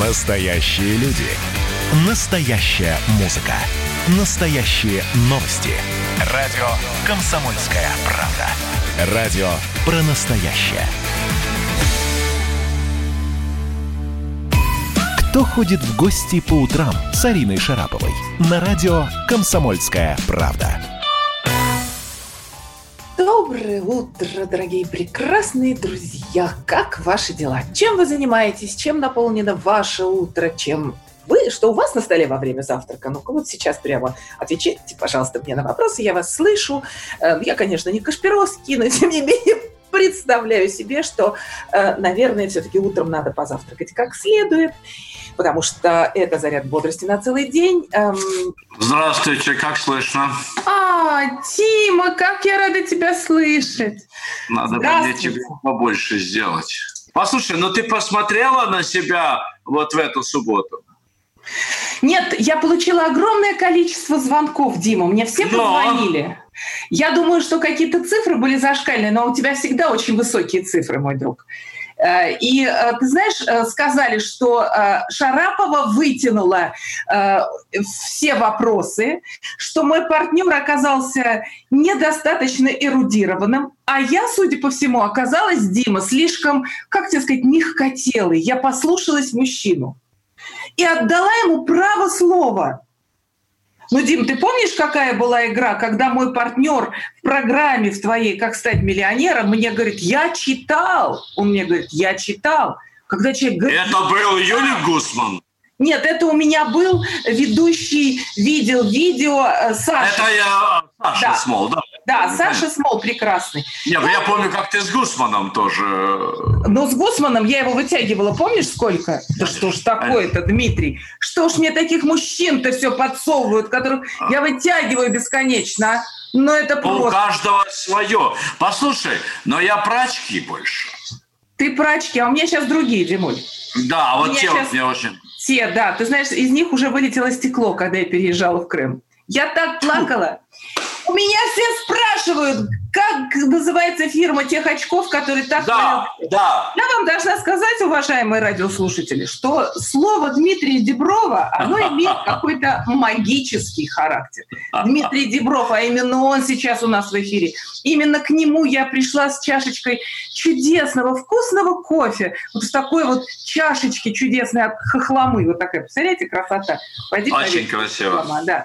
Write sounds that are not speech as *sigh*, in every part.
Настоящие люди. Настоящая музыка. Настоящие новости. Радио «Комсомольская правда». Радио про настоящее. Кто ходит в гости по утрам с Ариной Шараповой? На радио «Комсомольская правда». Доброе утро, дорогие прекрасные друзья! Как ваши дела? Чем вы занимаетесь? Чем наполнено ваше утро? Чем вы, что у вас на столе во время завтрака? Ну-ка вот сейчас прямо отвечайте, пожалуйста, мне на вопросы, я вас слышу. Эм, я, конечно, не Кашпировский, но тем не менее представляю себе, что, э, наверное, все-таки утром надо позавтракать как следует, потому что это заряд бодрости на целый день. Эм, Здравствуйте, как слышно? А, Тима, как я рада тебя слышать. Надо мне тебе побольше сделать. Послушай, ну ты посмотрела на себя вот в эту субботу? Нет, я получила огромное количество звонков, Дима. Мне все Но... позвонили. Я думаю, что какие-то цифры были зашкальные, но у тебя всегда очень высокие цифры, мой друг. Э, и э, ты знаешь, э, сказали, что Шарапова вытянула все вопросы, что мой партнер оказался недостаточно эрудированным, а я, судя по всему, оказалась, Дима, слишком, как тебе сказать, мягкотелый. Я послушалась мужчину и отдала ему право слова. Ну, Дим, ты помнишь, какая была игра, когда мой партнер в программе в твоей «Как стать миллионером» мне говорит, я читал. Он мне говорит, я читал. Когда человек говорит... Это был Юлий Гусман. Нет, это у меня был ведущий, видел видео э, Саша. Это я Саша да. Смол, да? Да, Саша Смол прекрасный. Нет, ну, я помню, как ты с Гусманом тоже. Ну, с Гусманом я его вытягивала, помнишь, сколько? Да что ж такое-то, Дмитрий? Что ж мне таких мужчин-то все подсовывают, которых я вытягиваю бесконечно, а? Но это просто... У каждого свое. Послушай, но я про очки больше. Ты про очки, а у меня сейчас другие, Димуль. Да, вот те вот мне очень... Те, да. Ты знаешь, из них уже вылетело стекло, когда я переезжала в Крым. Я так плакала. У меня все спрашивают, как называется фирма тех очков, которые так... Да, да. Я вам должна сказать, уважаемые радиослушатели, что слово Дмитрия Деброва, оно имеет *laughs* какой-то магический характер. Дмитрий Дебров, а именно он сейчас у нас в эфире. Именно к нему я пришла с чашечкой чудесного, вкусного кофе. Вот с такой вот чашечки чудесной от хохломы. Вот такая, представляете, красота. Пойди, Очень красиво. Хохлома, да.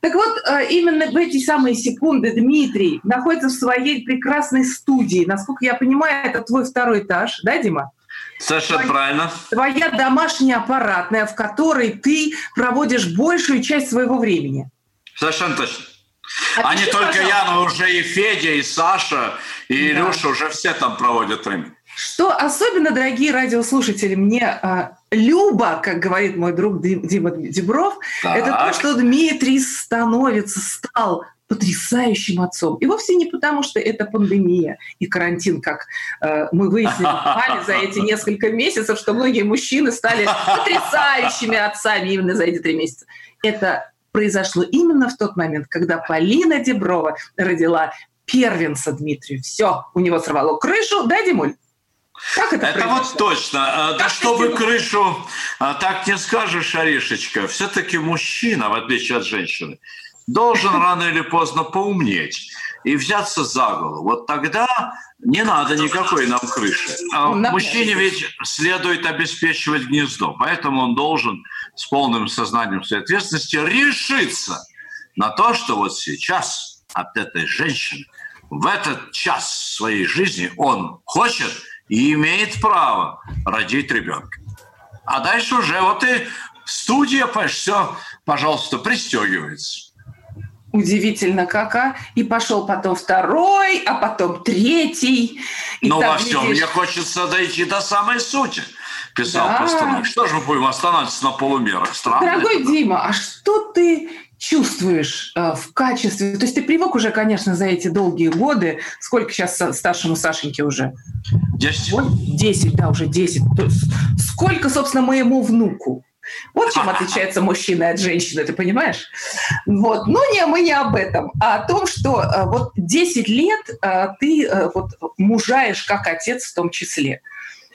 Так вот, э, именно в эти самые секунды Дмитрий находится в своей прекрасной студии. Насколько я понимаю, это твой второй этаж, да, Дима? Совершенно твоя, правильно. Твоя домашняя аппаратная, в которой ты проводишь большую часть своего времени. Совершенно точно. А, а не только пожалуйста. я, но уже и Федя, и Саша, и да. Илюша, уже все там проводят время. Что особенно, дорогие радиослушатели, мне а, любо, как говорит мой друг Дима Дебров, так. это то, что Дмитрий становится, стал потрясающим отцом. И вовсе не потому, что это пандемия и карантин, как э, мы выяснили за эти *laughs* несколько месяцев, что многие мужчины стали потрясающими отцами именно за эти три месяца. Это произошло именно в тот момент, когда Полина Деброва родила первенца Дмитрию. Все, у него сорвало крышу, да, Димуль? Как это это вот точно. Как да чтобы крышу а, так не скажешь, Орешечка. Все-таки мужчина, в отличие от женщины, должен рано или поздно поумнеть и взяться за голову. Вот тогда не надо никакой нам крыши. А мужчине ведь следует обеспечивать гнездо, поэтому он должен с полным сознанием своей ответственности решиться на то, что вот сейчас от этой женщины в этот час своей жизни он хочет и имеет право родить ребенка. А дальше уже вот и студия, все, пожалуйста, пристегивается удивительно как, а? И пошел потом второй, а потом третий. И Но во всем видишь... мне хочется дойти до самой сути. Писал да. просто. Что же мы будем останавливаться на полумерах? Странно. Дорогой это. Дима, а что ты чувствуешь э, в качестве... То есть ты привык уже, конечно, за эти долгие годы. Сколько сейчас старшему Сашеньке уже? Десять. Десять, да, уже десять. Сколько, собственно, моему внуку? Вот чем отличается мужчина от женщины, ты понимаешь? Вот. Но не, мы не об этом, а о том, что э, вот 10 лет э, ты э, вот мужаешь как отец в том числе.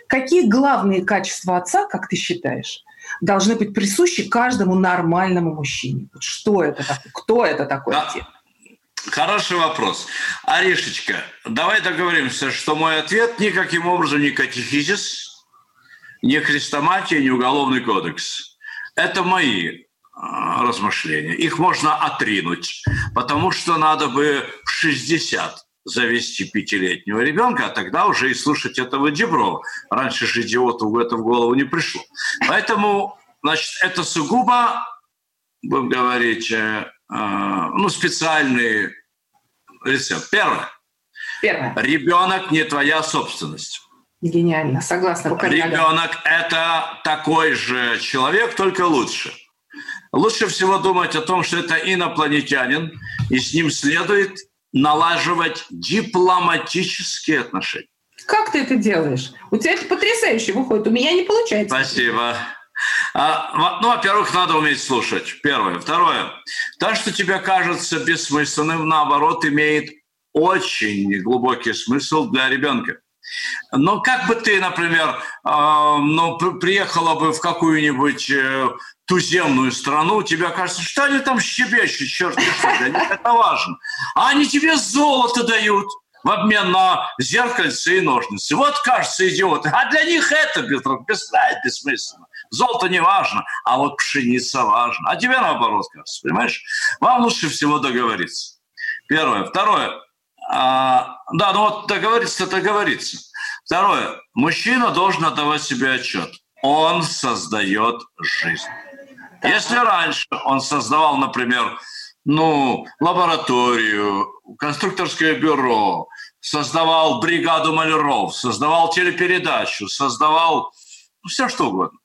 какие главные качества отца, как ты считаешь, должны быть присущи каждому нормальному мужчине? Что это такое? Кто это такой да. отец? Хороший вопрос. Арешечка, давай договоримся, что мой ответ никаким образом не катехизис, не хрестоматия, не уголовный кодекс. Это мои а, размышления. Их можно отринуть, потому что надо бы в 60 завести пятилетнего ребенка, а тогда уже и слушать этого Деброва. Раньше же идиоту это в голову не пришло. Поэтому, значит, это сугубо, будем говорить, э, а, ну, специальный рецепт. Первое. Первое. Ребенок не твоя собственность. Гениально, согласна. Ребенок – это такой же человек, только лучше. Лучше всего думать о том, что это инопланетянин, и с ним следует налаживать дипломатические отношения. Как ты это делаешь? У тебя это потрясающе выходит. У меня не получается. Спасибо. А, ну, во-первых, надо уметь слушать. Первое. Второе. То, что тебе кажется бессмысленным, наоборот, имеет очень глубокий смысл для ребенка. Но как бы ты, например, э, ну, приехала бы в какую-нибудь э, туземную страну, тебе кажется, что они там щебещут, черт них это важно. А они тебе золото дают в обмен на зеркальце и ножницы. Вот, кажется, идиоты. А для них это бессмысленно. Золото не важно, а вот пшеница важна. А тебе наоборот кажется, понимаешь? Вам лучше всего договориться. Первое. Второе. А, да, ну вот договориться, договориться. Второе. Мужчина должен отдавать себе отчет. Он создает жизнь. Если раньше он создавал, например, ну, лабораторию, конструкторское бюро, создавал бригаду маляров, создавал телепередачу, создавал ну, все что угодно.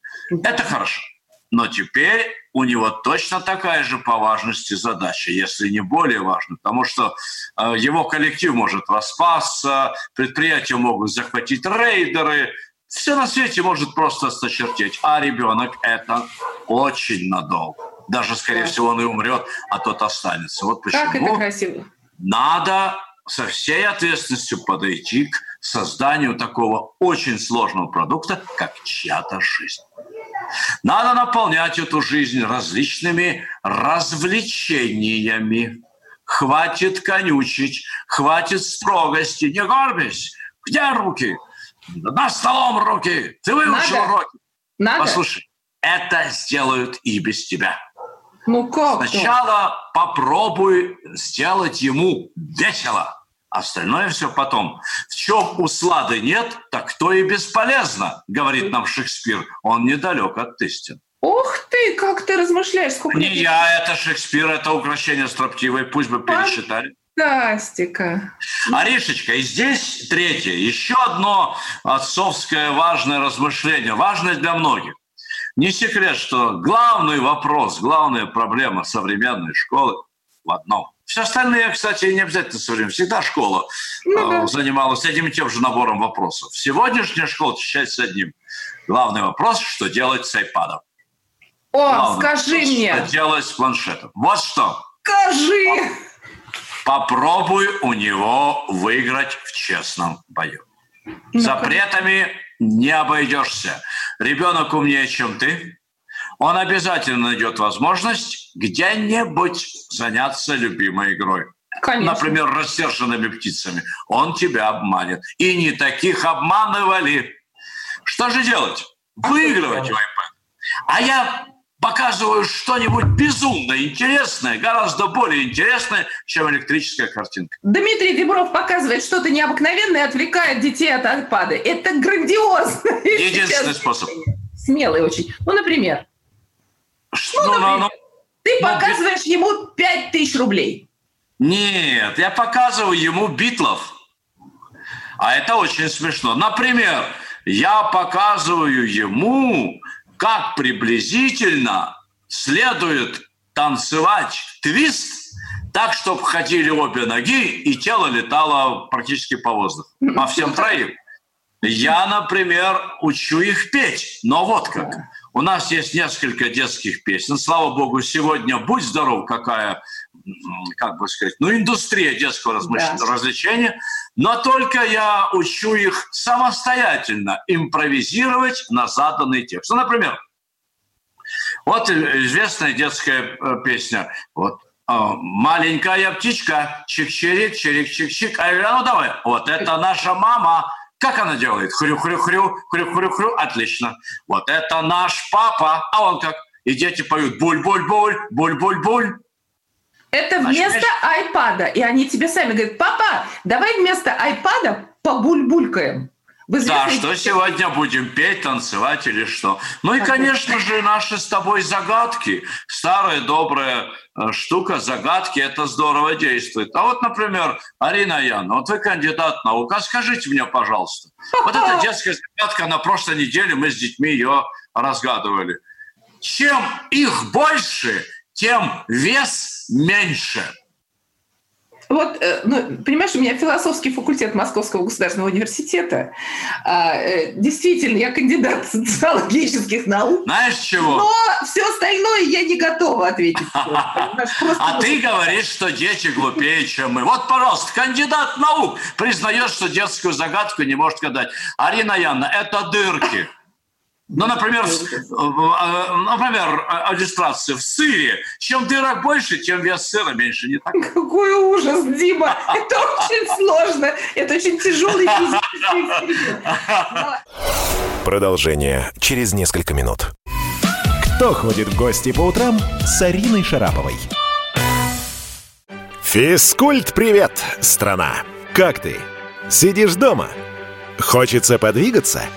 Это хорошо. Но теперь у него точно такая же по важности задача, если не более важная, потому что э, его коллектив может распасться, предприятия могут захватить рейдеры, все на свете может просто осточертеть, а ребенок это очень надолго. Даже, скорее да. всего, он и умрет, а тот останется. Вот почему как это красиво. надо со всей ответственностью подойти к созданию такого очень сложного продукта, как чья-то жизнь. Надо наполнять эту жизнь различными развлечениями. Хватит конючить, хватит строгости. Не горбись. Где руки? На столом руки. Ты выучил Надо. уроки. Надо. Послушай, это сделают и без тебя. Ну как? Сначала попробуй сделать ему весело. Остальное все потом. В чем услады нет, так то и бесполезно, говорит нам Шекспир. Он недалек от истины. Ух ты, как ты размышляешь. Сколько Не я, это Шекспир, это украшение строптивой. Пусть бы пересчитали. Фантастика. Аришечка, и здесь третье, еще одно отцовское важное размышление, важное для многих. Не секрет, что главный вопрос, главная проблема современной школы в одном. Все остальные, кстати, не обязательно все время. Всегда школа ну, да. занималась одним и тем же набором вопросов. Сегодняшняя школа отличается одним. Главный вопрос, что делать с iPad. О, Главный скажи вопрос, мне. Что делать с планшетом. Вот что. Скажи. Попробуй у него выиграть в честном бою. ну Запретами не обойдешься. Ребенок умнее, чем ты он обязательно найдет возможность где-нибудь заняться любимой игрой. Конечно. Например, рассерженными птицами. Он тебя обманет. И не таких обманывали. Что же делать? Выигрывать у iPad. А я показываю что-нибудь безумно интересное, гораздо более интересное, чем электрическая картинка. Дмитрий Дебров показывает что-то необыкновенное и отвлекает детей от iPad. Это грандиозно. *laughs* Единственный способ. Смелый очень. Ну, например, что, ну, ну, ну, ты ну, показываешь бит... ему 5 тысяч рублей. Нет, я показываю ему битлов. А это очень смешно. Например, я показываю ему, как приблизительно следует танцевать твист так, чтобы ходили обе ноги, и тело летало практически по воздуху. По всем *laughs* троим. Я, например, учу их петь, но вот как. У нас есть несколько детских песен. Слава богу, сегодня «Будь здоров» какая, как бы сказать, ну, индустрия детского да. развлечения. но только я учу их самостоятельно импровизировать на заданный текст. Ну, например, вот известная детская э, песня. Вот а, маленькая птичка, чик-чирик, чирик-чик-чик. А я говорю, ну давай, вот это наша мама. Как она делает? Хрю-хрю-хрю, хрю-хрю-хрю. Отлично. Вот это наш папа. А он как? И дети поют буль-буль-буль, буль-буль-буль. Это вместо Значит, айпада. И они тебе сами говорят, папа, давай вместо айпада побуль-булькаем. Да, что сегодня будем петь, танцевать или что? Ну и, конечно же, наши с тобой загадки. Старая добрая э, штука, загадки, это здорово действует. А вот, например, Арина Яна, вот вы кандидат наук, а скажите мне, пожалуйста, вот эта *laughs* детская загадка, на прошлой неделе мы с детьми ее разгадывали. Чем их больше, тем вес меньше – вот, э, ну, понимаешь, у меня философский факультет Московского государственного университета. А, э, действительно, я кандидат *laughs* социологических наук. Знаешь чего? Но все остальное я не готова ответить. *laughs* А ты говоришь, что дети глупее, чем мы. Вот, пожалуйста, кандидат наук признает, что детскую загадку не может гадать. Арина Яна, это дырки. Ну, например, а, например, иллюстрация в сыре. Чем дырок больше, тем вес сыра меньше, не так? Какой ужас, Дима! Это очень сложно. Это очень тяжелый физический Продолжение через несколько минут. Кто ходит в гости по утрам с Ариной Шараповой? Физкульт-привет, страна! Как ты? Сидишь дома? Хочется подвигаться –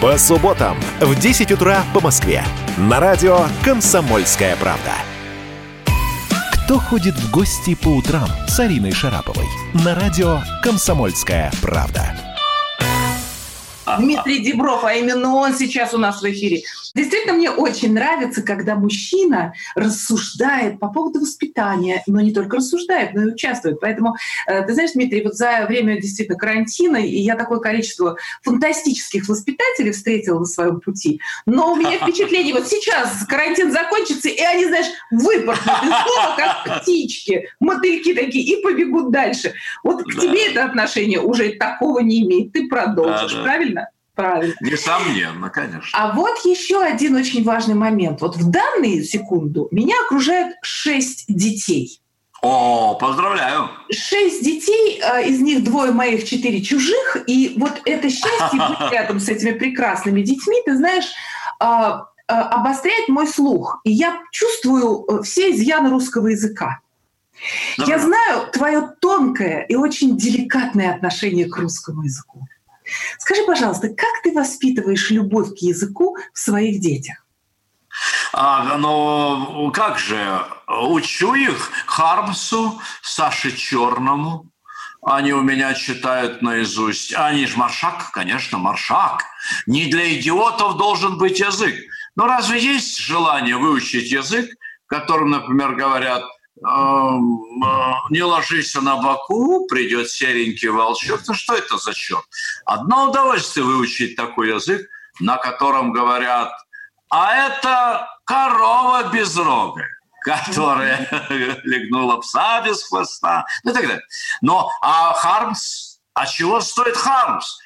По субботам в 10 утра по Москве. На радио «Комсомольская правда». Кто ходит в гости по утрам с Ариной Шараповой? На радио «Комсомольская правда». Дмитрий Дебров, а именно он сейчас у нас в эфире. Действительно, мне очень нравится, когда мужчина рассуждает по поводу воспитания, но не только рассуждает, но и участвует. Поэтому, э, ты знаешь, Дмитрий, вот за время действительно карантина, и я такое количество фантастических воспитателей встретила на своем пути, но у меня *laughs* впечатление, вот сейчас карантин закончится, и они, знаешь, выпорхнут из дома, как птички, мотыльки такие, и побегут дальше. Вот к тебе это отношение уже такого не имеет. Ты продолжишь, да, да. правильно? Правильно. Несомненно, конечно. А вот еще один очень важный момент. Вот в данную секунду меня окружают шесть детей. О, поздравляю. Шесть детей, а, из них двое моих, четыре чужих. И вот это счастье быть *laughs* рядом с этими прекрасными детьми, ты знаешь, а, а, обостряет мой слух. И я чувствую э, все изъяны русского языка. Я знаю твое тонкое и очень деликатное отношение к русскому языку. Скажи, пожалуйста, как ты воспитываешь любовь к языку в своих детях? А, ну, как же, учу их Хармсу, Саше Черному, они у меня читают наизусть. Они же маршак, конечно, маршак. Не для идиотов должен быть язык. Но разве есть желание выучить язык, которым, например, говорят – не ложись на боку, придет серенький волчок. Ну что это за черт? Одно удовольствие выучить такой язык, на котором говорят, а это корова безрогая которая *laughs* легнула пса без хвоста, ну и так далее. Но а Хармс, а чего стоит Хармс?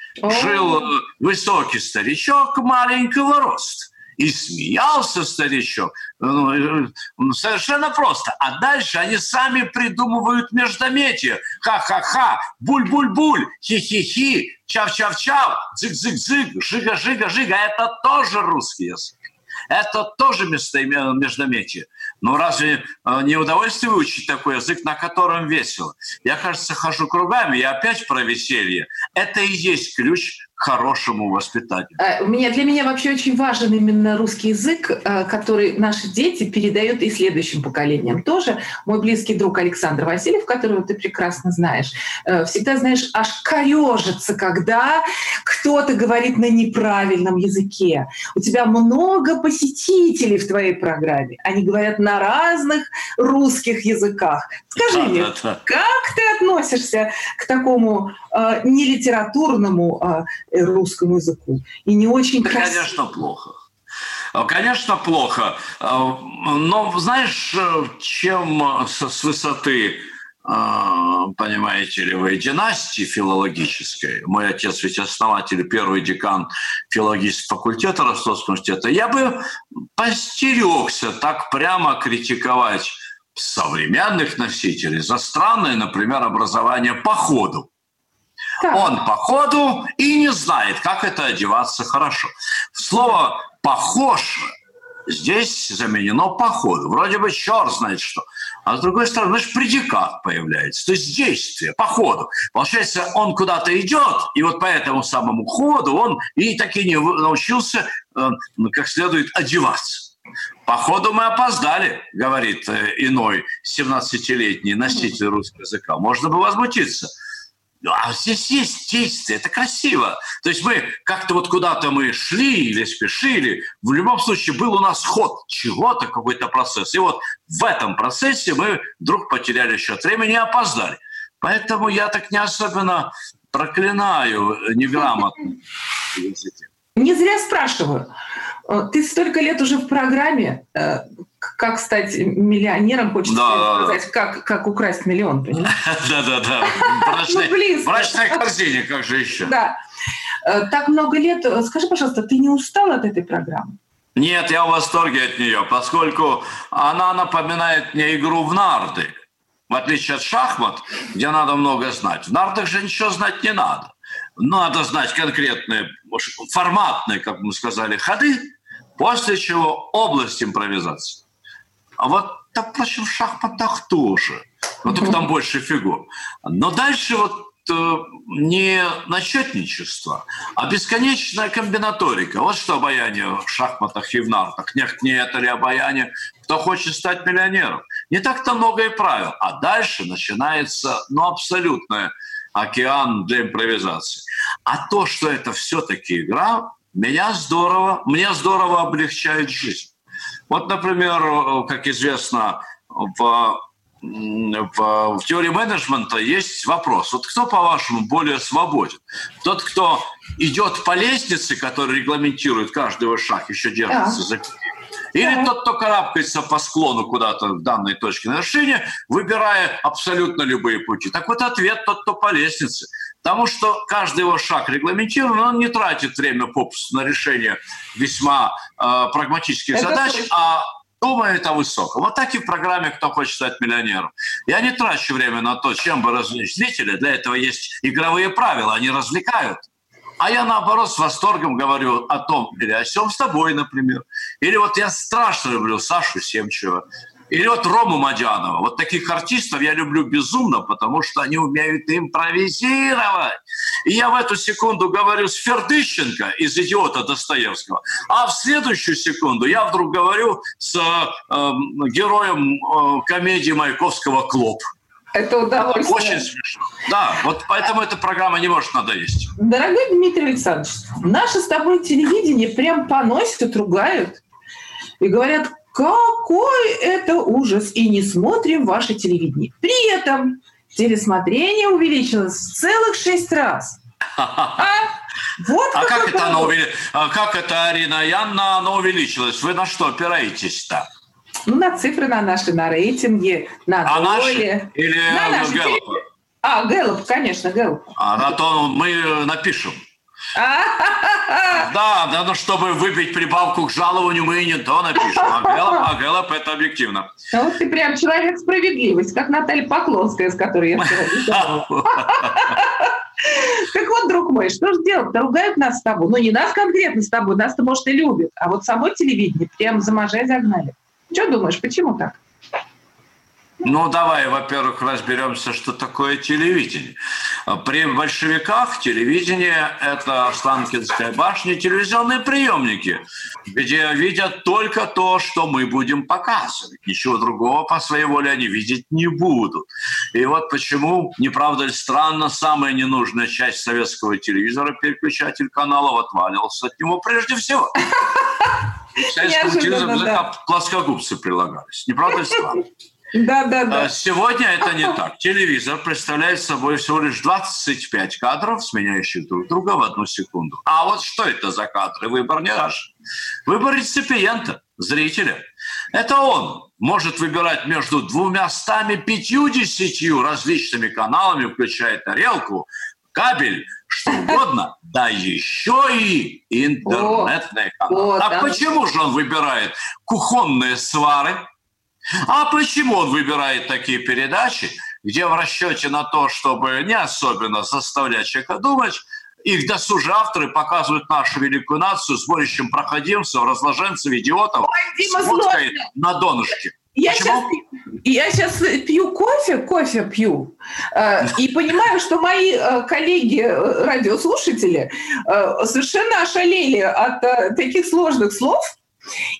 Жил э, высокий старичок маленького роста и смеялся старичок. Ну, э, ну, совершенно просто. А дальше они сами придумывают междометие. Ха-ха-ха, буль-буль-буль, хи-хи-хи, чав-чав-чав, дзык-дзык-дзык, жига-жига-жига. Это тоже русский язык. Это тоже междометие. Но разве э, не удовольствие выучить такой язык, на котором весело? Я, кажется, хожу кругами, и опять про веселье. Это и есть ключ хорошему воспитанию. У меня, для меня вообще очень важен именно русский язык, который наши дети передают и следующим поколениям тоже. Мой близкий друг Александр Васильев, которого ты прекрасно знаешь, всегда, знаешь, аж корежится, когда кто-то говорит на неправильном языке. У тебя много посетителей в твоей программе. Они говорят на разных русских языках. Скажи да, мне, да, да. как ты относишься к такому э, нелитературному э, русскому языку и не очень да, красивому? Конечно, плохо. Конечно, плохо. Но знаешь, чем с высоты а, понимаете ли вы, династии филологической, мой отец ведь основатель, первый декан филологического факультета Ростовского университета, я бы постерегся так прямо критиковать современных носителей за странное, например, образование по ходу. Он по ходу и не знает, как это одеваться хорошо. Слово «похож» здесь заменено по ходу. Вроде бы черт знает что. А с другой стороны, значит, предикат появляется, то есть действие по ходу. Получается, он куда-то идет, и вот по этому самому ходу он и таки не научился э, как следует одеваться. Походу мы опоздали, говорит э, иной 17-летний носитель русского языка. Можно бы возмутиться. А здесь есть действие, это красиво. То есть мы как-то вот куда-то мы шли или спешили, в любом случае был у нас ход чего-то, какой-то процесс. И вот в этом процессе мы вдруг потеряли счет времени и опоздали. Поэтому я так не особенно проклинаю неграмотно. Не зря спрашиваю. Э, ты столько лет уже в программе. Э, как стать миллионером, хочется да, сказать, да. Как, как украсть миллион, понимаешь? *laughs* Да-да-да. Брачная корзине, как же еще? Да. Э, так много лет. Скажи, пожалуйста, ты не устал от этой программы? Нет, я в восторге от нее, поскольку она напоминает мне игру в нарды. В отличие от шахмат, где надо много знать. В нардах же ничего знать не надо. Надо знать конкретные, форматные, как мы сказали, ходы, после чего область импровизации. А вот, так, впрочем, в шахматах тоже. Но только там больше фигур. Но дальше вот э, не начетничество, а бесконечная комбинаторика. Вот что обаяние в шахматах и в нартах. Нет, не это ли обаяние, кто хочет стать миллионером. Не так-то много и правил. А дальше начинается ну, абсолютное океан для импровизации. А то, что это все-таки игра, меня здорово, мне здорово облегчает жизнь. Вот, например, как известно, в, в, в теории менеджмента есть вопрос. Вот кто, по-вашему, более свободен? Тот, кто идет по лестнице, которая регламентирует каждый его шаг, еще держится да. за или тот, кто карабкается по склону куда-то в данной точке нарушения, выбирая абсолютно любые пути. Так вот ответ тот, кто по лестнице. Потому что каждый его шаг регламентирован, он не тратит время попусту на решение весьма э, прагматических Это задач, точно. а думает о высоком. Вот так и в программе «Кто хочет стать миллионером». Я не трачу время на то, чем бы развлечь зрителя. Для этого есть игровые правила, они развлекают. А я, наоборот, с восторгом говорю о том, или о чем с тобой, например. Или вот я страшно люблю Сашу Семчева. Или вот Рому Мадянова. Вот таких артистов я люблю безумно, потому что они умеют импровизировать. И я в эту секунду говорю с Фердыщенко из «Идиота» Достоевского, а в следующую секунду я вдруг говорю с э, героем э, комедии Маяковского «Клоп». Это удовольствие. Очень смешно. Да, вот поэтому эта программа не может надоесть. Дорогой Дмитрий Александрович, наше с тобой телевидение прям поносят, ругают и говорят, какой это ужас, и не смотрим ваше телевидение. При этом телесмотрение увеличилось в целых шесть раз. А, вот а как это, оно увели... а как это, Арина Янна, оно увеличилось? Вы на что опираетесь-то? Ну, на цифры на наши, на рейтинги, на а доли. Наши? Или на наши Гэллопа? А, Гэллоп, конечно, Гэллоп. А на то мы напишем. *laughs* Да, да, ну чтобы выбить прибавку к жалованию, мы и не то напишем. А Гэллоп, а Гэллоп это объективно. А вот ты прям человек справедливость, как Наталья Поклонская, с которой я вчера *laughs* Так вот, друг мой, что же делать? Ругают нас с тобой. Ну, не нас конкретно с тобой, нас-то, может, и любят. А вот само телевидение прям за загнали. Что думаешь, почему так? Ну, давай, во-первых, разберемся, что такое телевидение. При большевиках телевидение – это Останкинская башня, телевизионные приемники, где видят только то, что мы будем показывать. Ничего другого по своей воле они видеть не будут. И вот почему, не правда ли странно, самая ненужная часть советского телевизора, переключатель каналов, отваливался от него прежде всего. В советском телевизоре плоскогубцы прилагались. Не правда ли странно? Да, да, да. Сегодня это не так. Телевизор представляет собой всего лишь 25 кадров, сменяющих друг друга в одну секунду. А вот что это за кадры? Выбор не наш. Выбор реципиента, зрителя. Это он может выбирать между двумя стами пятьюдесятью различными каналами, включая тарелку, кабель, что угодно, да еще и интернетные каналы. А почему же он выбирает кухонные свары, а почему он выбирает такие передачи, где в расчете на то, чтобы не особенно заставлять человека думать, их досужие авторы показывают нашу великую нацию с борющим проходимцев, разложенцев, идиотов Ой, Дима, на донышке. Я сейчас, я сейчас пью кофе, кофе пью, э, и понимаю, что мои э, коллеги, э, радиослушатели, э, совершенно ошалели от э, таких сложных слов,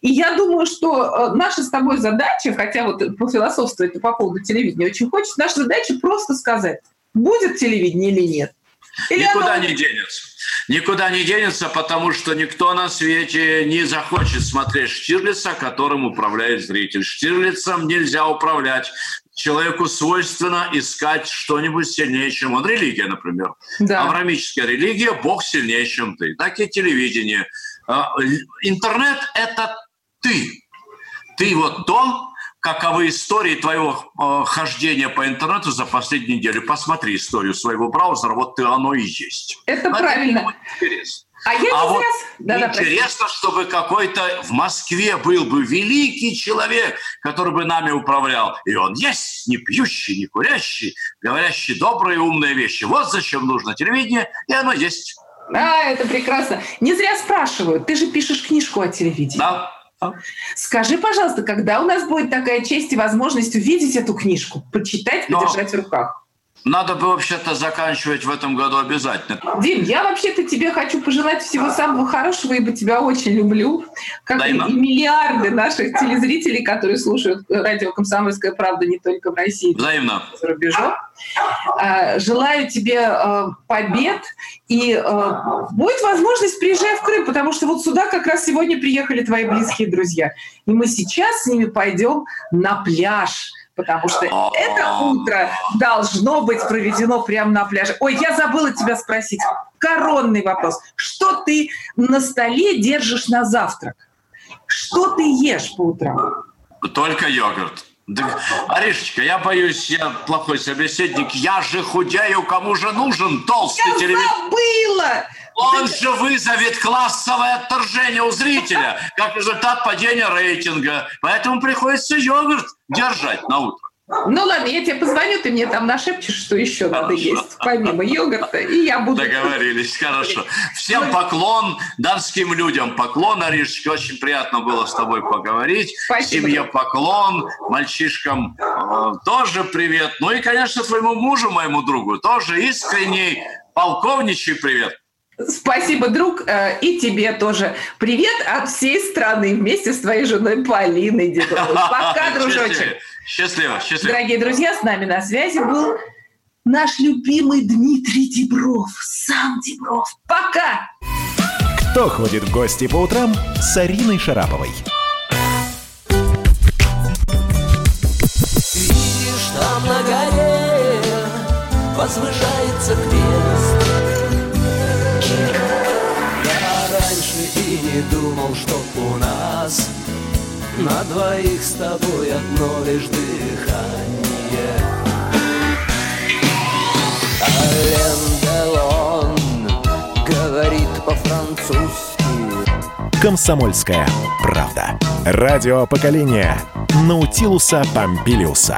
и я думаю, что э, наша с тобой задача, хотя вот по философству это по поводу телевидения очень хочется, наша задача просто сказать, будет телевидение или нет. Или Никуда оно... не денется. Никуда не денется, потому что никто на свете не захочет смотреть Штирлица, которым управляет зритель. Штирлицем нельзя управлять. Человеку свойственно искать что-нибудь сильнее, чем он. Религия, например. Да. Аврамическая религия – Бог сильнее, чем ты. Так и телевидение – а, интернет – это ты. Ты вот то, каковы истории твоего э, хождения по интернету за последнюю неделю. Посмотри историю своего браузера, вот ты оно и есть. Это, это правильно. Интересно. А, я а вот да, интересно, да, чтобы какой-то в Москве был бы великий человек, который бы нами управлял. И он есть, не пьющий, не курящий, говорящий добрые умные вещи. Вот зачем нужно телевидение, и оно есть. А, это прекрасно. Не зря спрашивают. Ты же пишешь книжку о телевидении. Да. Скажи, пожалуйста, когда у нас будет такая честь и возможность увидеть эту книжку, почитать, подержать Но... в руках? Надо бы вообще-то заканчивать в этом году обязательно. Дим, я вообще-то тебе хочу пожелать всего самого хорошего, ибо тебя очень люблю. Как Дайма. и миллиарды наших телезрителей, которые слушают радио «Комсомольская правда» не только в России, Взаимно. но и за рубежом. А, желаю тебе а, побед. И а, будет возможность, приезжай в Крым, потому что вот сюда как раз сегодня приехали твои близкие друзья. И мы сейчас с ними пойдем на пляж потому что это утро должно быть проведено прямо на пляже. Ой, я забыла тебя спросить. Коронный вопрос. Что ты на столе держишь на завтрак? Что ты ешь по утрам? Только йогурт. Да, Аришечка, я боюсь, я плохой собеседник. Я же худею, кому же нужен толстый я телевизор? Я забыла! Он же вызовет классовое отторжение у зрителя, как результат падения рейтинга. Поэтому приходится йогурт держать на утро. Ну ладно, я тебе позвоню, ты мне там нашепчешь, что еще хорошо. надо есть, помимо йогурта, и я буду... Договорились, хорошо. *laughs* Всем поклон, донским людям поклон, Аришечка, очень приятно было с тобой поговорить. Спасибо. Семье поклон, мальчишкам э, тоже привет. Ну и, конечно, твоему мужу, моему другу, тоже искренний полковничий привет. Спасибо, друг, э, и тебе тоже. Привет от всей страны вместе с твоей женой Полиной Дедовой. *laughs* Пока, дружочек. Счастливо, счастливо. Дорогие друзья, с нами на связи был наш любимый Дмитрий Дебров. Сам Дебров. Пока! Кто ходит в гости по утрам с Ариной Шараповой? Видишь, там на горе возвышается крест. Не думал, что у нас на двоих с тобой одно лишь дыхание Ален Делон говорит по-французски Комсомольская правда. Радио поколения Наутилуса Помпилиуса.